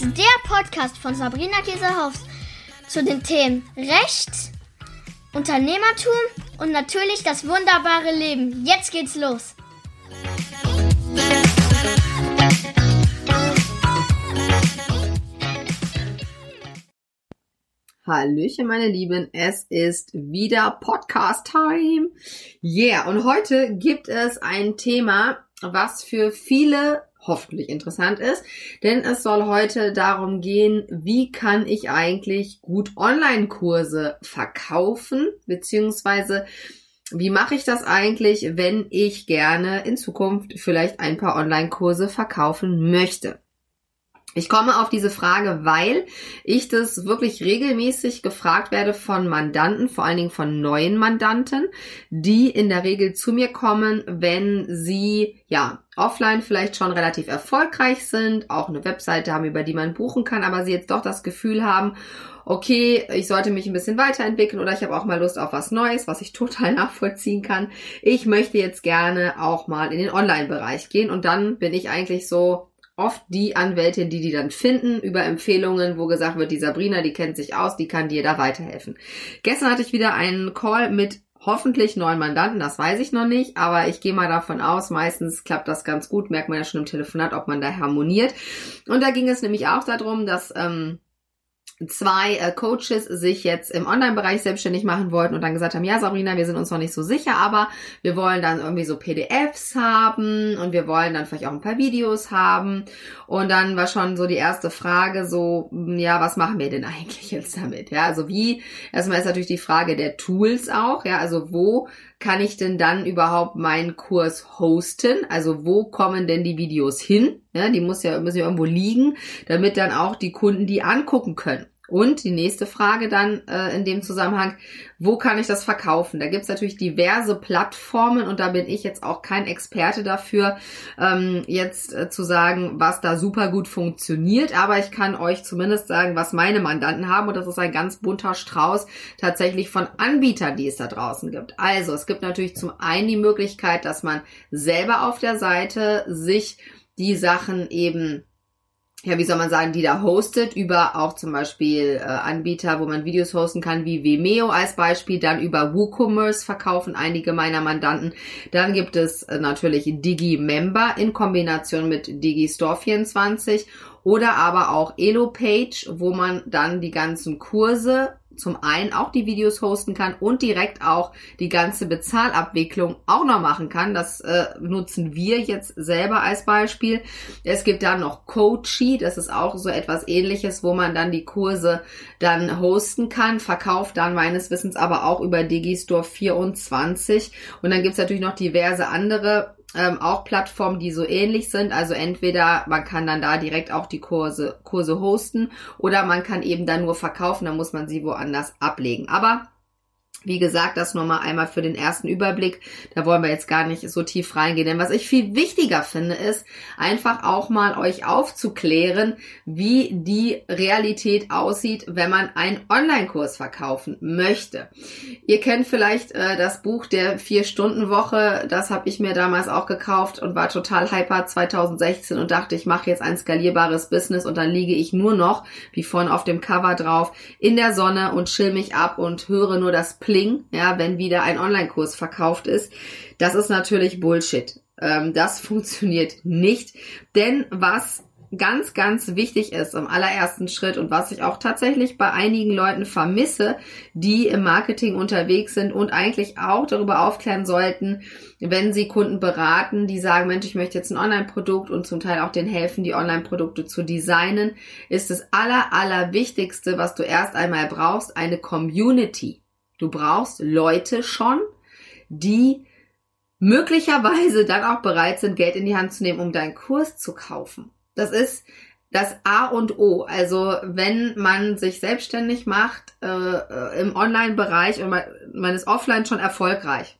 ist der Podcast von Sabrina Käsehaus zu den Themen Recht, Unternehmertum und natürlich das wunderbare Leben. Jetzt geht's los. Hallöchen, meine Lieben. Es ist wieder Podcast-Time. Yeah, und heute gibt es ein Thema, was für viele hoffentlich interessant ist, denn es soll heute darum gehen, wie kann ich eigentlich gut Online-Kurse verkaufen, beziehungsweise wie mache ich das eigentlich, wenn ich gerne in Zukunft vielleicht ein paar Online-Kurse verkaufen möchte? Ich komme auf diese Frage, weil ich das wirklich regelmäßig gefragt werde von Mandanten, vor allen Dingen von neuen Mandanten, die in der Regel zu mir kommen, wenn sie ja offline vielleicht schon relativ erfolgreich sind, auch eine Webseite haben, über die man buchen kann, aber sie jetzt doch das Gefühl haben, okay, ich sollte mich ein bisschen weiterentwickeln oder ich habe auch mal Lust auf was Neues, was ich total nachvollziehen kann. Ich möchte jetzt gerne auch mal in den Online-Bereich gehen und dann bin ich eigentlich so oft die Anwältin, die die dann finden über Empfehlungen, wo gesagt wird, die Sabrina, die kennt sich aus, die kann dir da weiterhelfen. Gestern hatte ich wieder einen Call mit hoffentlich neuen Mandanten, das weiß ich noch nicht, aber ich gehe mal davon aus, meistens klappt das ganz gut, merkt man ja schon im Telefonat, ob man da harmoniert. Und da ging es nämlich auch darum, dass ähm, zwei äh, Coaches sich jetzt im Online-Bereich selbstständig machen wollten und dann gesagt haben, ja Sabrina, wir sind uns noch nicht so sicher, aber wir wollen dann irgendwie so PDFs haben und wir wollen dann vielleicht auch ein paar Videos haben und dann war schon so die erste Frage so, ja, was machen wir denn eigentlich jetzt damit? Ja, also wie, erstmal ist natürlich die Frage der Tools auch, ja, also wo kann ich denn dann überhaupt meinen Kurs hosten? Also wo kommen denn die Videos hin? Ja, die muss ja, müssen ja irgendwo liegen, damit dann auch die Kunden die angucken können. Und die nächste Frage dann äh, in dem Zusammenhang, wo kann ich das verkaufen? Da gibt's natürlich diverse Plattformen und da bin ich jetzt auch kein Experte dafür, ähm, jetzt äh, zu sagen, was da super gut funktioniert. Aber ich kann euch zumindest sagen, was meine Mandanten haben und das ist ein ganz bunter Strauß tatsächlich von Anbietern, die es da draußen gibt. Also es gibt natürlich zum einen die Möglichkeit, dass man selber auf der Seite sich die Sachen eben ja, wie soll man sagen, die da hostet, über auch zum Beispiel äh, Anbieter, wo man Videos hosten kann, wie Vimeo als Beispiel, dann über WooCommerce verkaufen einige meiner Mandanten. Dann gibt es äh, natürlich DigiMember in Kombination mit DigiStore24 oder aber auch EloPage, wo man dann die ganzen Kurse zum einen auch die Videos hosten kann und direkt auch die ganze Bezahlabwicklung auch noch machen kann. Das äh, nutzen wir jetzt selber als Beispiel. Es gibt dann noch Coachy, das ist auch so etwas ähnliches, wo man dann die Kurse dann hosten kann, verkauft dann meines Wissens aber auch über Digistore 24. Und dann gibt's natürlich noch diverse andere ähm, auch Plattformen, die so ähnlich sind. Also entweder man kann dann da direkt auch die Kurse, Kurse hosten oder man kann eben dann nur verkaufen, dann muss man sie woanders ablegen. Aber wie gesagt, das nur mal einmal für den ersten Überblick. Da wollen wir jetzt gar nicht so tief reingehen. Denn was ich viel wichtiger finde, ist einfach auch mal euch aufzuklären, wie die Realität aussieht, wenn man einen Online-Kurs verkaufen möchte. Ihr kennt vielleicht äh, das Buch der Vier-Stunden-Woche. Das habe ich mir damals auch gekauft und war total hyper 2016 und dachte, ich mache jetzt ein skalierbares Business und dann liege ich nur noch, wie vorne auf dem Cover drauf, in der Sonne und chill mich ab und höre nur das Pling, ja, wenn wieder ein Online-Kurs verkauft ist. Das ist natürlich Bullshit. Ähm, das funktioniert nicht. Denn was ganz, ganz wichtig ist im allerersten Schritt und was ich auch tatsächlich bei einigen Leuten vermisse, die im Marketing unterwegs sind und eigentlich auch darüber aufklären sollten, wenn sie Kunden beraten, die sagen, Mensch, ich möchte jetzt ein Online-Produkt und zum Teil auch denen helfen, die Online-Produkte zu designen, ist das aller, aller Wichtigste, was du erst einmal brauchst, eine Community. Du brauchst Leute schon, die möglicherweise dann auch bereit sind, Geld in die Hand zu nehmen, um deinen Kurs zu kaufen. Das ist das A und O. Also wenn man sich selbstständig macht äh, äh im Online-Bereich und man, man ist offline schon erfolgreich,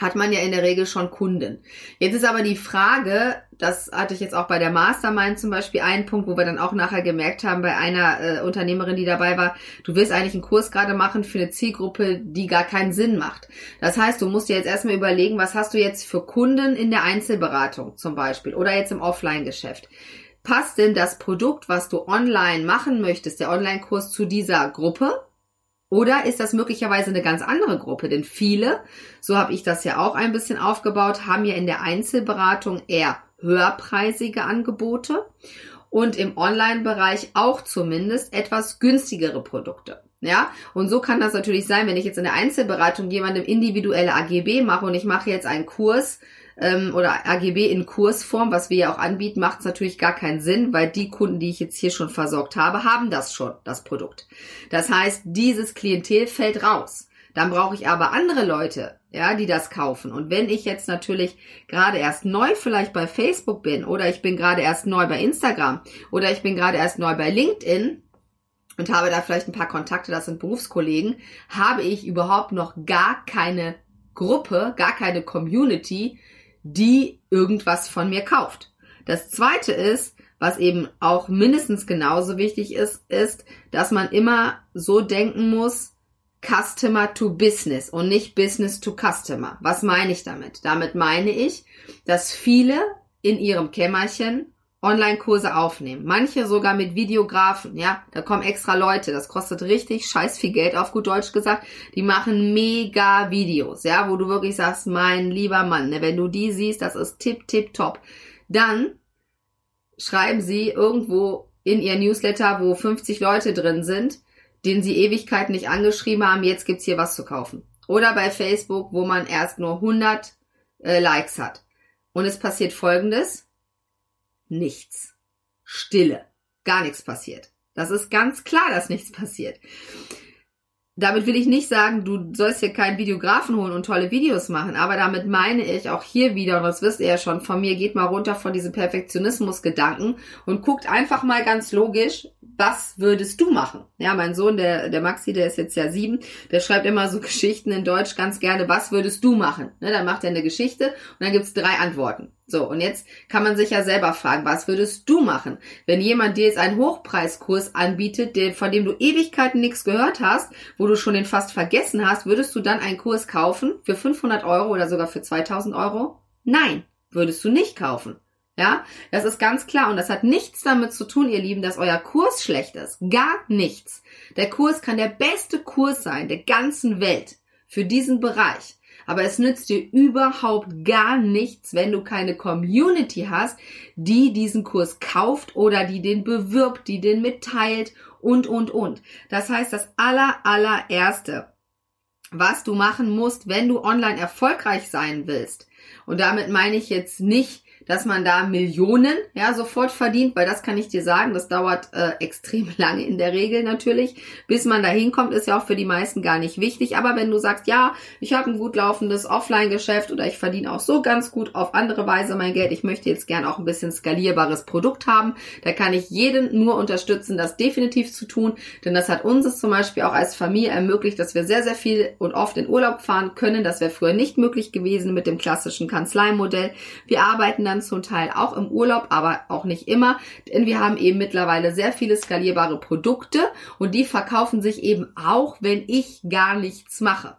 hat man ja in der Regel schon Kunden. Jetzt ist aber die Frage, das hatte ich jetzt auch bei der Mastermind zum Beispiel einen Punkt, wo wir dann auch nachher gemerkt haben bei einer äh, Unternehmerin, die dabei war, du willst eigentlich einen Kurs gerade machen für eine Zielgruppe, die gar keinen Sinn macht. Das heißt, du musst dir jetzt erstmal überlegen, was hast du jetzt für Kunden in der Einzelberatung zum Beispiel oder jetzt im Offline-Geschäft passt denn das Produkt, was du online machen möchtest, der Online-Kurs zu dieser Gruppe? Oder ist das möglicherweise eine ganz andere Gruppe? Denn viele, so habe ich das ja auch ein bisschen aufgebaut, haben ja in der Einzelberatung eher höherpreisige Angebote und im Online-Bereich auch zumindest etwas günstigere Produkte. Ja, und so kann das natürlich sein, wenn ich jetzt in der Einzelberatung jemandem individuelle AGB mache und ich mache jetzt einen Kurs ähm, oder AGB in Kursform, was wir ja auch anbieten, macht es natürlich gar keinen Sinn, weil die Kunden, die ich jetzt hier schon versorgt habe, haben das schon, das Produkt. Das heißt, dieses Klientel fällt raus. Dann brauche ich aber andere Leute, ja, die das kaufen. Und wenn ich jetzt natürlich gerade erst neu vielleicht bei Facebook bin oder ich bin gerade erst neu bei Instagram oder ich bin gerade erst neu bei LinkedIn, und habe da vielleicht ein paar Kontakte, das sind Berufskollegen, habe ich überhaupt noch gar keine Gruppe, gar keine Community, die irgendwas von mir kauft. Das zweite ist, was eben auch mindestens genauso wichtig ist, ist, dass man immer so denken muss, Customer to Business und nicht Business to Customer. Was meine ich damit? Damit meine ich, dass viele in ihrem Kämmerchen Online-Kurse aufnehmen. Manche sogar mit Videografen, ja. Da kommen extra Leute. Das kostet richtig scheiß viel Geld, auf gut Deutsch gesagt. Die machen mega Videos, ja, wo du wirklich sagst, mein lieber Mann, ne, wenn du die siehst, das ist tipp, tipp, top. Dann schreiben sie irgendwo in ihr Newsletter, wo 50 Leute drin sind, denen sie Ewigkeiten nicht angeschrieben haben, jetzt gibt's hier was zu kaufen. Oder bei Facebook, wo man erst nur 100 äh, Likes hat. Und es passiert Folgendes nichts. Stille. Gar nichts passiert. Das ist ganz klar, dass nichts passiert. Damit will ich nicht sagen, du sollst hier keinen Videografen holen und tolle Videos machen, aber damit meine ich auch hier wieder, und das wisst ihr ja schon von mir, geht mal runter von diesem Perfektionismus-Gedanken und guckt einfach mal ganz logisch, was würdest du machen? Ja, mein Sohn, der, der Maxi, der ist jetzt ja sieben, der schreibt immer so Geschichten in Deutsch ganz gerne, was würdest du machen? Ne, dann macht er eine Geschichte und dann gibt's drei Antworten. So, und jetzt kann man sich ja selber fragen, was würdest du machen, wenn jemand dir jetzt einen Hochpreiskurs anbietet, von dem du Ewigkeiten nichts gehört hast, wo du schon den fast vergessen hast, würdest du dann einen Kurs kaufen für 500 Euro oder sogar für 2000 Euro? Nein, würdest du nicht kaufen. Ja, das ist ganz klar und das hat nichts damit zu tun, ihr Lieben, dass euer Kurs schlecht ist. Gar nichts. Der Kurs kann der beste Kurs sein der ganzen Welt für diesen Bereich. Aber es nützt dir überhaupt gar nichts, wenn du keine Community hast, die diesen Kurs kauft oder die den bewirbt, die den mitteilt und, und, und. Das heißt, das aller, allererste, was du machen musst, wenn du online erfolgreich sein willst, und damit meine ich jetzt nicht, dass man da Millionen ja sofort verdient, weil das kann ich dir sagen, das dauert äh, extrem lange in der Regel natürlich, bis man da hinkommt, ist ja auch für die meisten gar nicht wichtig. Aber wenn du sagst, ja, ich habe ein gut laufendes Offline-Geschäft oder ich verdiene auch so ganz gut auf andere Weise mein Geld, ich möchte jetzt gern auch ein bisschen skalierbares Produkt haben, da kann ich jeden nur unterstützen, das definitiv zu tun, denn das hat uns zum Beispiel auch als Familie ermöglicht, dass wir sehr, sehr viel und oft in Urlaub fahren können. Das wäre früher nicht möglich gewesen mit dem klassischen Kanzleimodell. Wir arbeiten dann zum Teil auch im Urlaub, aber auch nicht immer, denn wir haben eben mittlerweile sehr viele skalierbare Produkte und die verkaufen sich eben auch, wenn ich gar nichts mache.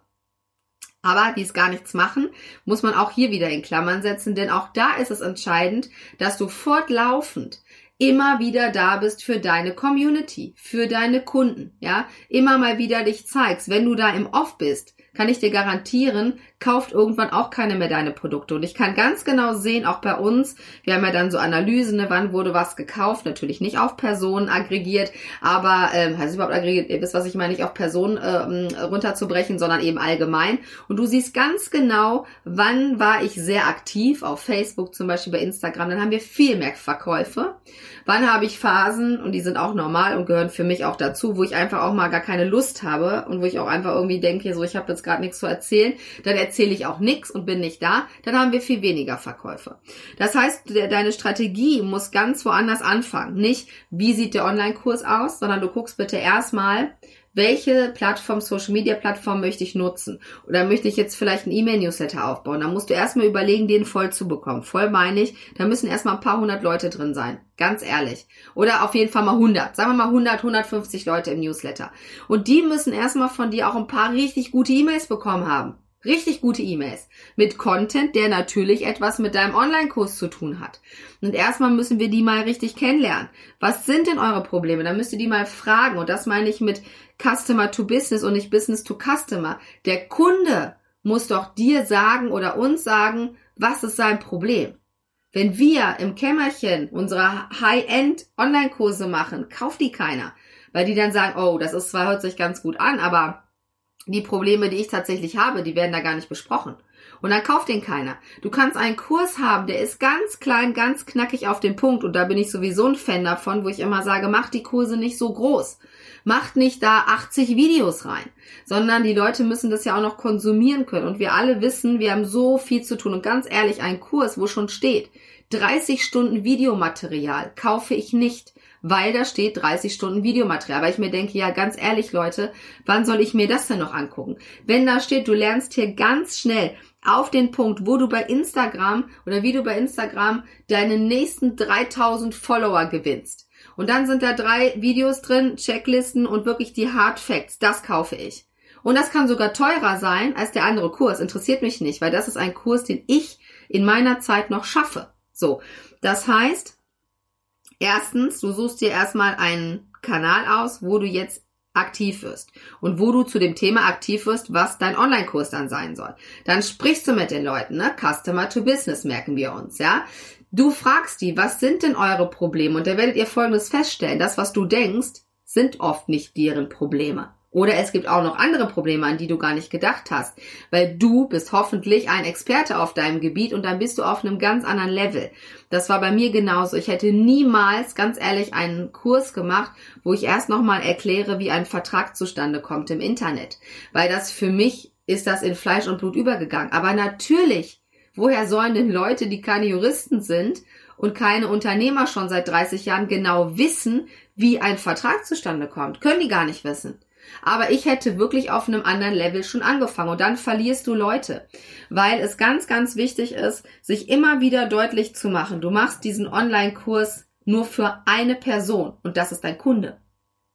Aber die es gar nichts machen, muss man auch hier wieder in Klammern setzen, denn auch da ist es entscheidend, dass du fortlaufend immer wieder da bist für deine Community, für deine Kunden, ja, immer mal wieder dich zeigst. Wenn du da im Off bist, kann ich dir garantieren, kauft irgendwann auch keine mehr deine Produkte. Und ich kann ganz genau sehen, auch bei uns, wir haben ja dann so Analysen, ne, wann wurde was gekauft, natürlich nicht auf Personen aggregiert, aber, ähm, heißt überhaupt aggregiert, ihr wisst, was ich meine, nicht auf Personen ähm, runterzubrechen, sondern eben allgemein. Und du siehst ganz genau, wann war ich sehr aktiv, auf Facebook zum Beispiel, bei Instagram, dann haben wir viel mehr Verkäufe. Wann habe ich Phasen, und die sind auch normal und gehören für mich auch dazu, wo ich einfach auch mal gar keine Lust habe und wo ich auch einfach irgendwie denke, so ich habe jetzt gerade nichts zu erzählen, dann erzähle ich auch nichts und bin nicht da, dann haben wir viel weniger Verkäufe. Das heißt, deine Strategie muss ganz woanders anfangen. Nicht, wie sieht der Online-Kurs aus, sondern du guckst bitte erstmal, welche Plattform, Social Media Plattform möchte ich nutzen? Oder möchte ich jetzt vielleicht einen E-Mail-Newsletter aufbauen? Da musst du erstmal überlegen, den voll zu bekommen. Voll meine ich, da müssen erstmal ein paar hundert Leute drin sein. Ganz ehrlich. Oder auf jeden Fall mal 100. Sagen wir mal 100, 150 Leute im Newsletter. Und die müssen erstmal von dir auch ein paar richtig gute E-Mails bekommen haben. Richtig gute E-Mails mit Content, der natürlich etwas mit deinem Online-Kurs zu tun hat. Und erstmal müssen wir die mal richtig kennenlernen. Was sind denn eure Probleme? Dann müsst ihr die mal fragen. Und das meine ich mit Customer to Business und nicht Business to Customer. Der Kunde muss doch dir sagen oder uns sagen, was ist sein Problem. Wenn wir im Kämmerchen unsere High-End Online-Kurse machen, kauft die keiner. Weil die dann sagen, oh, das ist zwar hört sich ganz gut an, aber die Probleme, die ich tatsächlich habe, die werden da gar nicht besprochen. Und dann kauft den keiner. Du kannst einen Kurs haben, der ist ganz klein, ganz knackig auf den Punkt. Und da bin ich sowieso ein Fan davon, wo ich immer sage, mach die Kurse nicht so groß. Macht nicht da 80 Videos rein, sondern die Leute müssen das ja auch noch konsumieren können. Und wir alle wissen, wir haben so viel zu tun. Und ganz ehrlich, ein Kurs, wo schon steht, 30 Stunden Videomaterial kaufe ich nicht weil da steht 30 Stunden Videomaterial. Weil ich mir denke, ja, ganz ehrlich, Leute, wann soll ich mir das denn noch angucken? Wenn da steht, du lernst hier ganz schnell auf den Punkt, wo du bei Instagram oder wie du bei Instagram deine nächsten 3000 Follower gewinnst. Und dann sind da drei Videos drin, Checklisten und wirklich die Hard Facts. Das kaufe ich. Und das kann sogar teurer sein als der andere Kurs. Interessiert mich nicht, weil das ist ein Kurs, den ich in meiner Zeit noch schaffe. So. Das heißt, Erstens, du suchst dir erstmal einen Kanal aus, wo du jetzt aktiv wirst und wo du zu dem Thema aktiv wirst, was dein Online-Kurs dann sein soll. Dann sprichst du mit den Leuten, ne? Customer to Business merken wir uns, ja? Du fragst die, was sind denn eure Probleme? Und da werdet ihr Folgendes feststellen. Das, was du denkst, sind oft nicht deren Probleme. Oder es gibt auch noch andere Probleme, an die du gar nicht gedacht hast, weil du bist hoffentlich ein Experte auf deinem Gebiet und dann bist du auf einem ganz anderen Level. Das war bei mir genauso. Ich hätte niemals, ganz ehrlich, einen Kurs gemacht, wo ich erst nochmal erkläre, wie ein Vertrag zustande kommt im Internet, weil das für mich ist das in Fleisch und Blut übergegangen. Aber natürlich, woher sollen denn Leute, die keine Juristen sind und keine Unternehmer schon seit 30 Jahren genau wissen, wie ein Vertrag zustande kommt? Können die gar nicht wissen. Aber ich hätte wirklich auf einem anderen Level schon angefangen und dann verlierst du Leute, weil es ganz, ganz wichtig ist, sich immer wieder deutlich zu machen, du machst diesen Online-Kurs nur für eine Person und das ist dein Kunde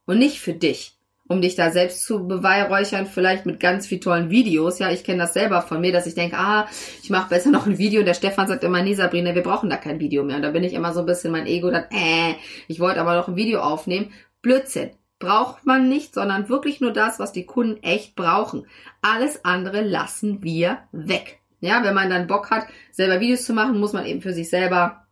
und nicht für dich um dich da selbst zu beweihräuchern, vielleicht mit ganz viel tollen Videos. Ja, ich kenne das selber von mir, dass ich denke, ah, ich mache besser noch ein Video. Und der Stefan sagt immer, nee, Sabrina, wir brauchen da kein Video mehr. Und da bin ich immer so ein bisschen mein Ego, dann, äh, ich wollte aber noch ein Video aufnehmen. Blödsinn braucht man nicht, sondern wirklich nur das, was die Kunden echt brauchen. Alles andere lassen wir weg. Ja, wenn man dann Bock hat, selber Videos zu machen, muss man eben für sich selber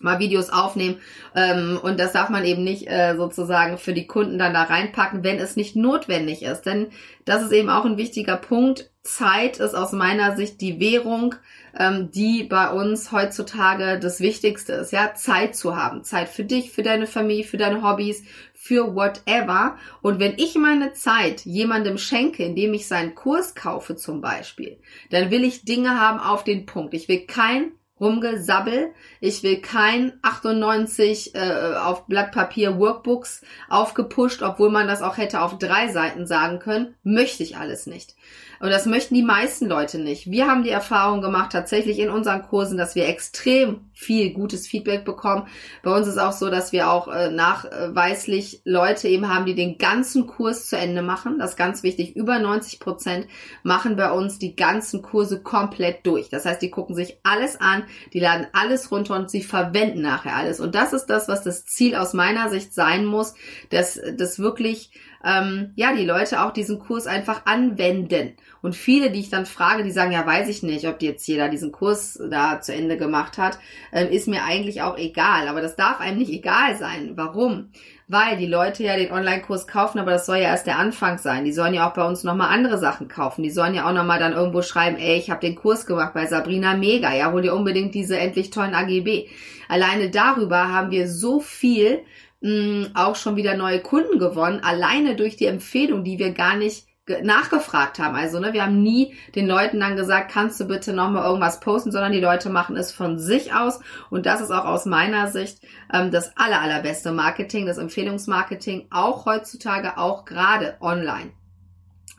mal Videos aufnehmen ähm, und das darf man eben nicht äh, sozusagen für die Kunden dann da reinpacken, wenn es nicht notwendig ist. Denn das ist eben auch ein wichtiger Punkt. Zeit ist aus meiner Sicht die Währung, ähm, die bei uns heutzutage das Wichtigste ist. Ja, Zeit zu haben, Zeit für dich, für deine Familie, für deine Hobbys, für whatever. Und wenn ich meine Zeit jemandem schenke, indem ich seinen Kurs kaufe zum Beispiel, dann will ich Dinge haben auf den Punkt. Ich will kein Rumgesabbel. Ich will kein 98 äh, auf Blatt Papier Workbooks aufgepusht, obwohl man das auch hätte auf drei Seiten sagen können. Möchte ich alles nicht. Und das möchten die meisten Leute nicht. Wir haben die Erfahrung gemacht, tatsächlich in unseren Kursen, dass wir extrem viel gutes Feedback bekommen. Bei uns ist auch so, dass wir auch äh, nachweislich Leute eben haben, die den ganzen Kurs zu Ende machen. Das ist ganz wichtig. Über 90 Prozent machen bei uns die ganzen Kurse komplett durch. Das heißt, die gucken sich alles an, die laden alles runter und sie verwenden nachher alles. Und das ist das, was das Ziel aus meiner Sicht sein muss, dass das wirklich ähm, ja, die Leute auch diesen Kurs einfach anwenden. Und viele, die ich dann frage, die sagen, ja, weiß ich nicht, ob jetzt jeder diesen Kurs da zu Ende gemacht hat, ähm, ist mir eigentlich auch egal. Aber das darf einem nicht egal sein. Warum? Weil die Leute ja den Online-Kurs kaufen, aber das soll ja erst der Anfang sein. Die sollen ja auch bei uns nochmal andere Sachen kaufen. Die sollen ja auch nochmal dann irgendwo schreiben, ey, ich habe den Kurs gemacht bei Sabrina Mega. Ja, hol dir unbedingt diese endlich tollen AGB. Alleine darüber haben wir so viel mh, auch schon wieder neue Kunden gewonnen, alleine durch die Empfehlung, die wir gar nicht nachgefragt haben. Also, ne, wir haben nie den Leuten dann gesagt, kannst du bitte nochmal irgendwas posten, sondern die Leute machen es von sich aus. Und das ist auch aus meiner Sicht ähm, das aller, allerbeste Marketing, das Empfehlungsmarketing, auch heutzutage, auch gerade online.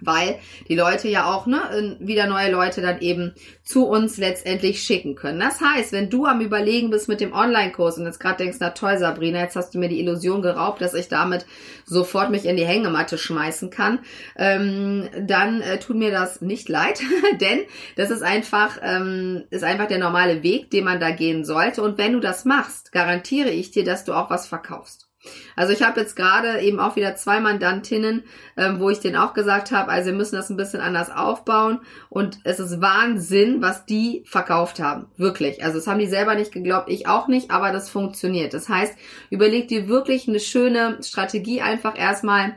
Weil die Leute ja auch ne, wieder neue Leute dann eben zu uns letztendlich schicken können. Das heißt, wenn du am Überlegen bist mit dem Online-Kurs und jetzt gerade denkst, na toll, Sabrina, jetzt hast du mir die Illusion geraubt, dass ich damit sofort mich in die Hängematte schmeißen kann, ähm, dann äh, tut mir das nicht leid, denn das ist einfach, ähm, ist einfach der normale Weg, den man da gehen sollte. Und wenn du das machst, garantiere ich dir, dass du auch was verkaufst. Also ich habe jetzt gerade eben auch wieder zwei Mandantinnen, ähm, wo ich denen auch gesagt habe, also wir müssen das ein bisschen anders aufbauen und es ist Wahnsinn, was die verkauft haben. Wirklich. Also das haben die selber nicht geglaubt, ich auch nicht, aber das funktioniert. Das heißt, überleg dir wirklich eine schöne Strategie einfach erstmal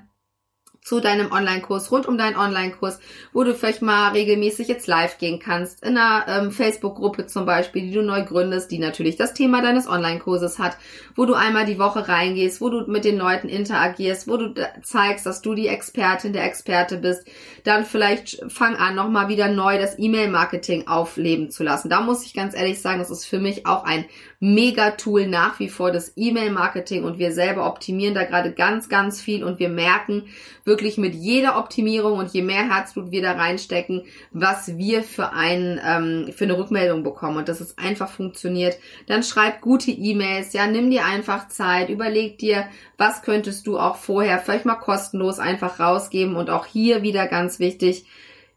zu deinem Online-Kurs, rund um deinen Online-Kurs, wo du vielleicht mal regelmäßig jetzt live gehen kannst, in einer ähm, Facebook-Gruppe zum Beispiel, die du neu gründest, die natürlich das Thema deines Online-Kurses hat, wo du einmal die Woche reingehst, wo du mit den Leuten interagierst, wo du zeigst, dass du die Expertin, der Experte bist, dann vielleicht fang an, nochmal wieder neu das E-Mail-Marketing aufleben zu lassen. Da muss ich ganz ehrlich sagen, das ist für mich auch ein Mega-Tool nach wie vor das E-Mail-Marketing und wir selber optimieren da gerade ganz, ganz viel und wir merken wirklich mit jeder Optimierung und je mehr Herzblut wir da reinstecken, was wir für, ein, ähm, für eine Rückmeldung bekommen und dass es einfach funktioniert. Dann schreib gute E-Mails, ja, nimm dir einfach Zeit, überleg dir, was könntest du auch vorher vielleicht mal kostenlos einfach rausgeben und auch hier wieder ganz wichtig,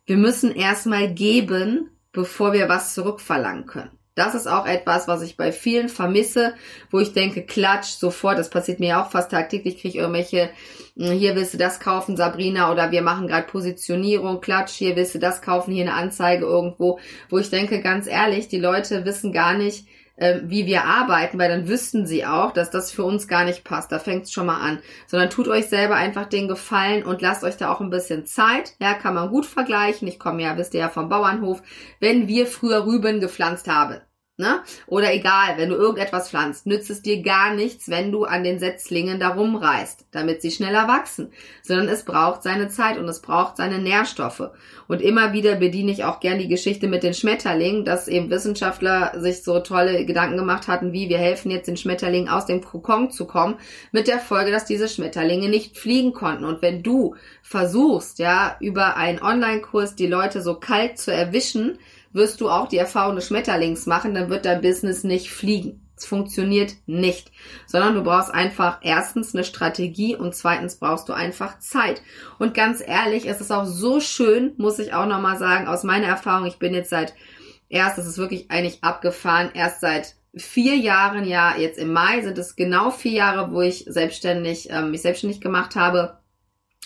wir müssen erstmal geben, bevor wir was zurückverlangen können. Das ist auch etwas, was ich bei vielen vermisse, wo ich denke, klatsch, sofort, das passiert mir auch fast tagtäglich, kriege ich irgendwelche, hm, hier willst du das kaufen, Sabrina, oder wir machen gerade Positionierung, klatsch, hier willst du das kaufen, hier eine Anzeige irgendwo, wo ich denke, ganz ehrlich, die Leute wissen gar nicht, äh, wie wir arbeiten, weil dann wüssten sie auch, dass das für uns gar nicht passt. Da fängt es schon mal an. Sondern tut euch selber einfach den Gefallen und lasst euch da auch ein bisschen Zeit. Ja, kann man gut vergleichen. Ich komme ja, wisst ihr ja vom Bauernhof. Wenn wir früher Rüben gepflanzt haben, Ne? Oder egal, wenn du irgendetwas pflanzt, nützt es dir gar nichts, wenn du an den Setzlingen da rumreißt, damit sie schneller wachsen, sondern es braucht seine Zeit und es braucht seine Nährstoffe. Und immer wieder bediene ich auch gern die Geschichte mit den Schmetterlingen, dass eben Wissenschaftler sich so tolle Gedanken gemacht hatten, wie wir helfen jetzt den Schmetterlingen aus dem Kokon zu kommen, mit der Folge, dass diese Schmetterlinge nicht fliegen konnten. Und wenn du versuchst, ja, über einen Online-Kurs die Leute so kalt zu erwischen, wirst du auch die Erfahrung des Schmetterlings machen, dann wird dein Business nicht fliegen. Es funktioniert nicht, sondern du brauchst einfach erstens eine Strategie und zweitens brauchst du einfach Zeit. Und ganz ehrlich, es ist auch so schön, muss ich auch nochmal sagen, aus meiner Erfahrung, ich bin jetzt seit erst, das ist wirklich eigentlich abgefahren, erst seit vier Jahren, ja, jetzt im Mai sind es genau vier Jahre, wo ich selbstständig, ähm, mich selbstständig gemacht habe.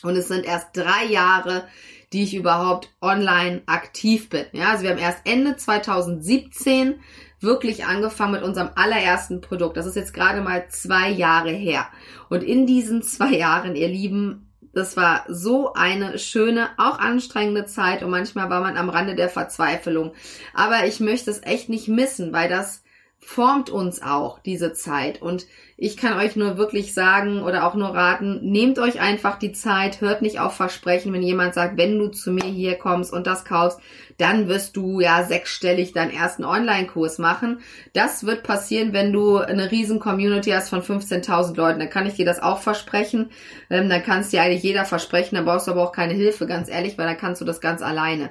Und es sind erst drei Jahre, die ich überhaupt online aktiv bin. Ja, also wir haben erst Ende 2017 wirklich angefangen mit unserem allerersten Produkt. Das ist jetzt gerade mal zwei Jahre her. Und in diesen zwei Jahren, ihr Lieben, das war so eine schöne, auch anstrengende Zeit und manchmal war man am Rande der Verzweiflung. Aber ich möchte es echt nicht missen, weil das formt uns auch diese Zeit. Und ich kann euch nur wirklich sagen oder auch nur raten, nehmt euch einfach die Zeit, hört nicht auf Versprechen, wenn jemand sagt, wenn du zu mir hier kommst und das kaufst, dann wirst du ja sechsstellig deinen ersten Online-Kurs machen. Das wird passieren, wenn du eine riesen Community hast von 15.000 Leuten. Dann kann ich dir das auch versprechen. Ähm, dann kannst dir eigentlich jeder versprechen, dann brauchst du aber auch keine Hilfe, ganz ehrlich, weil dann kannst du das ganz alleine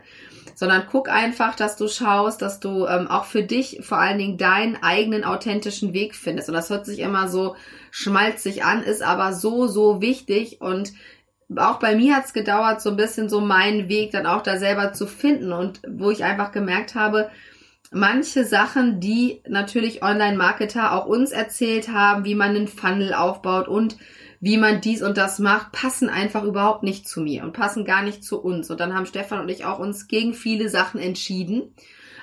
sondern guck einfach, dass du schaust, dass du ähm, auch für dich vor allen Dingen deinen eigenen authentischen Weg findest. Und das hört sich immer so schmalzig an, ist aber so, so wichtig und auch bei mir hat's gedauert, so ein bisschen so meinen Weg dann auch da selber zu finden und wo ich einfach gemerkt habe, manche Sachen, die natürlich Online-Marketer auch uns erzählt haben, wie man einen Funnel aufbaut und wie man dies und das macht, passen einfach überhaupt nicht zu mir und passen gar nicht zu uns. Und dann haben Stefan und ich auch uns gegen viele Sachen entschieden.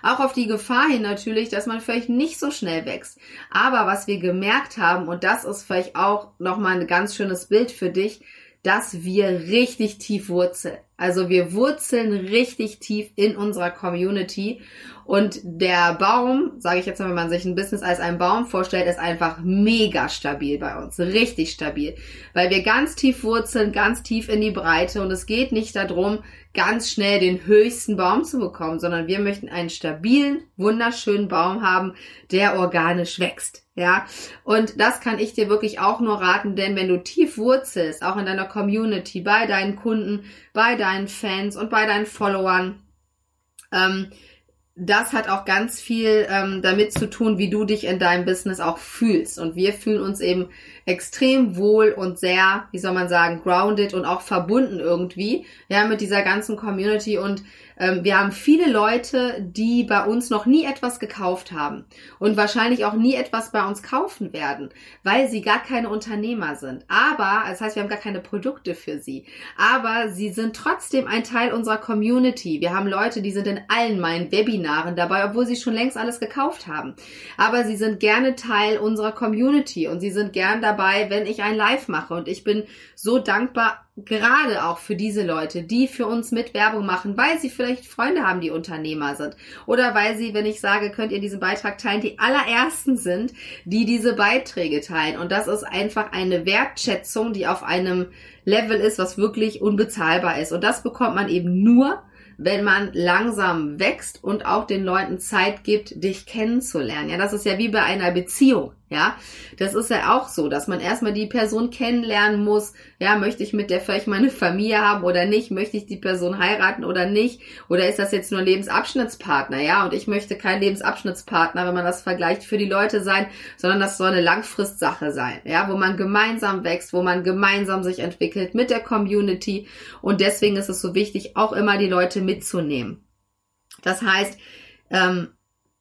Auch auf die Gefahr hin natürlich, dass man vielleicht nicht so schnell wächst. Aber was wir gemerkt haben, und das ist vielleicht auch nochmal ein ganz schönes Bild für dich, dass wir richtig tief wurzeln. Also wir wurzeln richtig tief in unserer Community. Und der Baum, sage ich jetzt mal, wenn man sich ein Business als einen Baum vorstellt, ist einfach mega stabil bei uns, richtig stabil, weil wir ganz tief wurzeln, ganz tief in die Breite. Und es geht nicht darum, ganz schnell den höchsten Baum zu bekommen, sondern wir möchten einen stabilen, wunderschönen Baum haben, der organisch wächst. Ja, und das kann ich dir wirklich auch nur raten, denn wenn du tief wurzelst, auch in deiner Community, bei deinen Kunden, bei deinen Fans und bei deinen Followern, ähm, das hat auch ganz viel ähm, damit zu tun, wie du dich in deinem Business auch fühlst. Und wir fühlen uns eben extrem wohl und sehr, wie soll man sagen, grounded und auch verbunden irgendwie, ja, mit dieser ganzen Community. Und wir haben viele Leute, die bei uns noch nie etwas gekauft haben und wahrscheinlich auch nie etwas bei uns kaufen werden, weil sie gar keine Unternehmer sind. Aber, das heißt, wir haben gar keine Produkte für sie. Aber sie sind trotzdem ein Teil unserer Community. Wir haben Leute, die sind in allen meinen Webinaren dabei, obwohl sie schon längst alles gekauft haben. Aber sie sind gerne Teil unserer Community und sie sind gern dabei, wenn ich ein Live mache. Und ich bin so dankbar gerade auch für diese Leute, die für uns mit Werbung machen, weil sie vielleicht Freunde haben, die Unternehmer sind. Oder weil sie, wenn ich sage, könnt ihr diesen Beitrag teilen, die allerersten sind, die diese Beiträge teilen. Und das ist einfach eine Wertschätzung, die auf einem Level ist, was wirklich unbezahlbar ist. Und das bekommt man eben nur, wenn man langsam wächst und auch den Leuten Zeit gibt, dich kennenzulernen. Ja, das ist ja wie bei einer Beziehung. Ja, das ist ja auch so, dass man erstmal die Person kennenlernen muss. Ja, möchte ich mit der vielleicht meine Familie haben oder nicht? Möchte ich die Person heiraten oder nicht? Oder ist das jetzt nur Lebensabschnittspartner? Ja, und ich möchte kein Lebensabschnittspartner, wenn man das vergleicht, für die Leute sein, sondern das soll eine Langfristsache sein. Ja, wo man gemeinsam wächst, wo man gemeinsam sich entwickelt mit der Community. Und deswegen ist es so wichtig, auch immer die Leute mitzunehmen. Das heißt, ähm,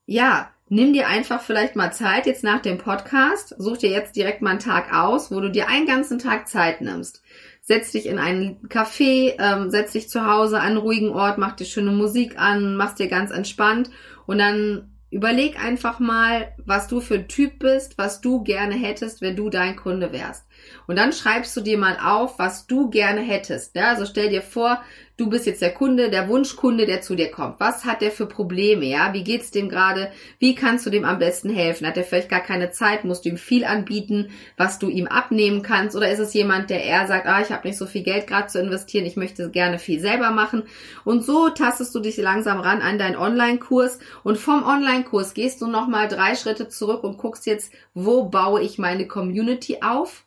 ja, nimm dir einfach vielleicht mal Zeit jetzt nach dem Podcast, such dir jetzt direkt mal einen Tag aus, wo du dir einen ganzen Tag Zeit nimmst. Setz dich in einen Café, ähm, setz dich zu Hause an einen ruhigen Ort, mach dir schöne Musik an, machst dir ganz entspannt und dann überleg einfach mal, was du für ein Typ bist, was du gerne hättest, wenn du dein Kunde wärst. Und dann schreibst du dir mal auf, was du gerne hättest. Ja, also stell dir vor, du bist jetzt der Kunde, der Wunschkunde, der zu dir kommt. Was hat der für Probleme? Ja, wie geht's dem gerade? Wie kannst du dem am besten helfen? Hat er vielleicht gar keine Zeit? Musst du ihm viel anbieten, was du ihm abnehmen kannst? Oder ist es jemand, der eher sagt, ah, ich habe nicht so viel Geld gerade zu investieren, ich möchte gerne viel selber machen? Und so tastest du dich langsam ran an deinen Online-Kurs und vom Online-Kurs gehst du nochmal drei Schritte zurück und guckst jetzt, wo baue ich meine Community auf?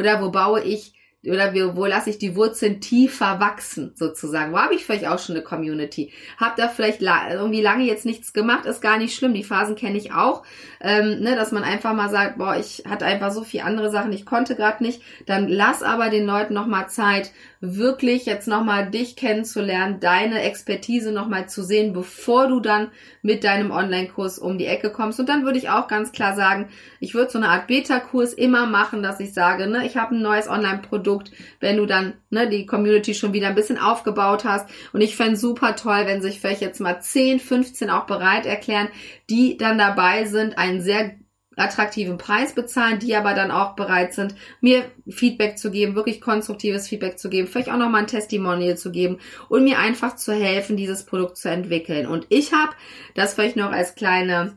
Oder wo baue ich oder wo lasse ich die Wurzeln tiefer wachsen, sozusagen. Wo habe ich vielleicht auch schon eine Community? Hab da vielleicht irgendwie lange jetzt nichts gemacht, ist gar nicht schlimm. Die Phasen kenne ich auch, ähm, ne, dass man einfach mal sagt, boah, ich hatte einfach so viel andere Sachen, ich konnte gerade nicht. Dann lass aber den Leuten nochmal Zeit, wirklich jetzt nochmal dich kennenzulernen, deine Expertise nochmal zu sehen, bevor du dann mit deinem Online-Kurs um die Ecke kommst. Und dann würde ich auch ganz klar sagen, ich würde so eine Art Beta-Kurs immer machen, dass ich sage, ne, ich habe ein neues Online-Produkt, wenn du dann ne, die Community schon wieder ein bisschen aufgebaut hast. Und ich fände super toll, wenn sich vielleicht jetzt mal 10, 15 auch bereit erklären, die dann dabei sind, einen sehr attraktiven Preis bezahlen, die aber dann auch bereit sind, mir Feedback zu geben, wirklich konstruktives Feedback zu geben, vielleicht auch nochmal ein Testimonial zu geben und mir einfach zu helfen, dieses Produkt zu entwickeln. Und ich habe das vielleicht noch als kleine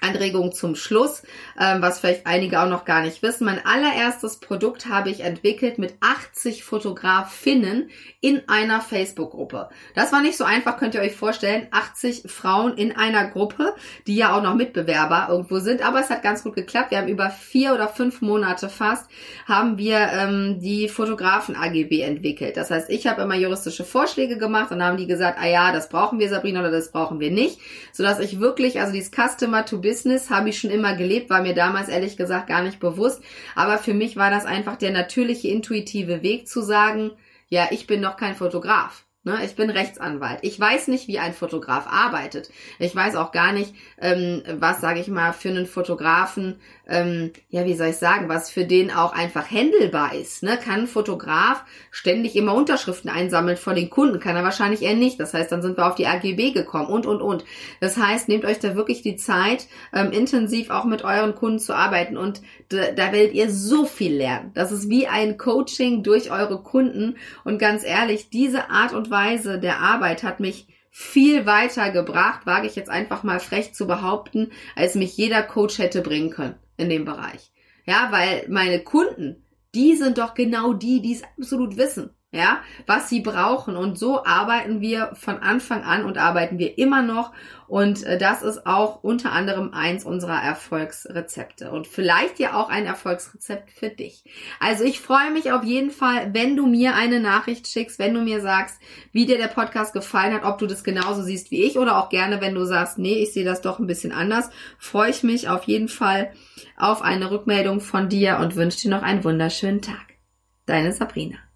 Anregung zum Schluss, ähm, was vielleicht einige auch noch gar nicht wissen. Mein allererstes Produkt habe ich entwickelt mit 80 Fotografinnen in einer Facebook-Gruppe. Das war nicht so einfach, könnt ihr euch vorstellen. 80 Frauen in einer Gruppe, die ja auch noch Mitbewerber irgendwo sind, aber es hat ganz gut geklappt. Wir haben über vier oder fünf Monate fast, haben wir ähm, die Fotografen-AGB entwickelt. Das heißt, ich habe immer juristische Vorschläge gemacht und haben die gesagt, ah ja, das brauchen wir, Sabrina, oder das brauchen wir nicht, sodass ich wirklich, also dieses Customer to Business habe ich schon immer gelebt, war mir damals ehrlich gesagt gar nicht bewusst. Aber für mich war das einfach der natürliche, intuitive Weg zu sagen, ja, ich bin noch kein Fotograf. Ne, ich bin Rechtsanwalt. Ich weiß nicht, wie ein Fotograf arbeitet. Ich weiß auch gar nicht, ähm, was, sage ich mal, für einen Fotografen, ähm, ja, wie soll ich sagen, was für den auch einfach händelbar ist. Ne? Kann ein Fotograf ständig immer Unterschriften einsammeln vor den Kunden? Kann er wahrscheinlich eher nicht. Das heißt, dann sind wir auf die AGB gekommen und, und, und. Das heißt, nehmt euch da wirklich die Zeit, ähm, intensiv auch mit euren Kunden zu arbeiten und da, da werdet ihr so viel lernen. Das ist wie ein Coaching durch eure Kunden und ganz ehrlich, diese Art und Weise der Arbeit hat mich viel weiter gebracht, wage ich jetzt einfach mal frech zu behaupten, als mich jeder Coach hätte bringen können in dem Bereich. Ja, weil meine Kunden, die sind doch genau die, die es absolut wissen. Ja, was sie brauchen. Und so arbeiten wir von Anfang an und arbeiten wir immer noch. Und äh, das ist auch unter anderem eins unserer Erfolgsrezepte und vielleicht ja auch ein Erfolgsrezept für dich. Also ich freue mich auf jeden Fall, wenn du mir eine Nachricht schickst, wenn du mir sagst, wie dir der Podcast gefallen hat, ob du das genauso siehst wie ich oder auch gerne, wenn du sagst, nee, ich sehe das doch ein bisschen anders, freue ich mich auf jeden Fall auf eine Rückmeldung von dir und wünsche dir noch einen wunderschönen Tag. Deine Sabrina.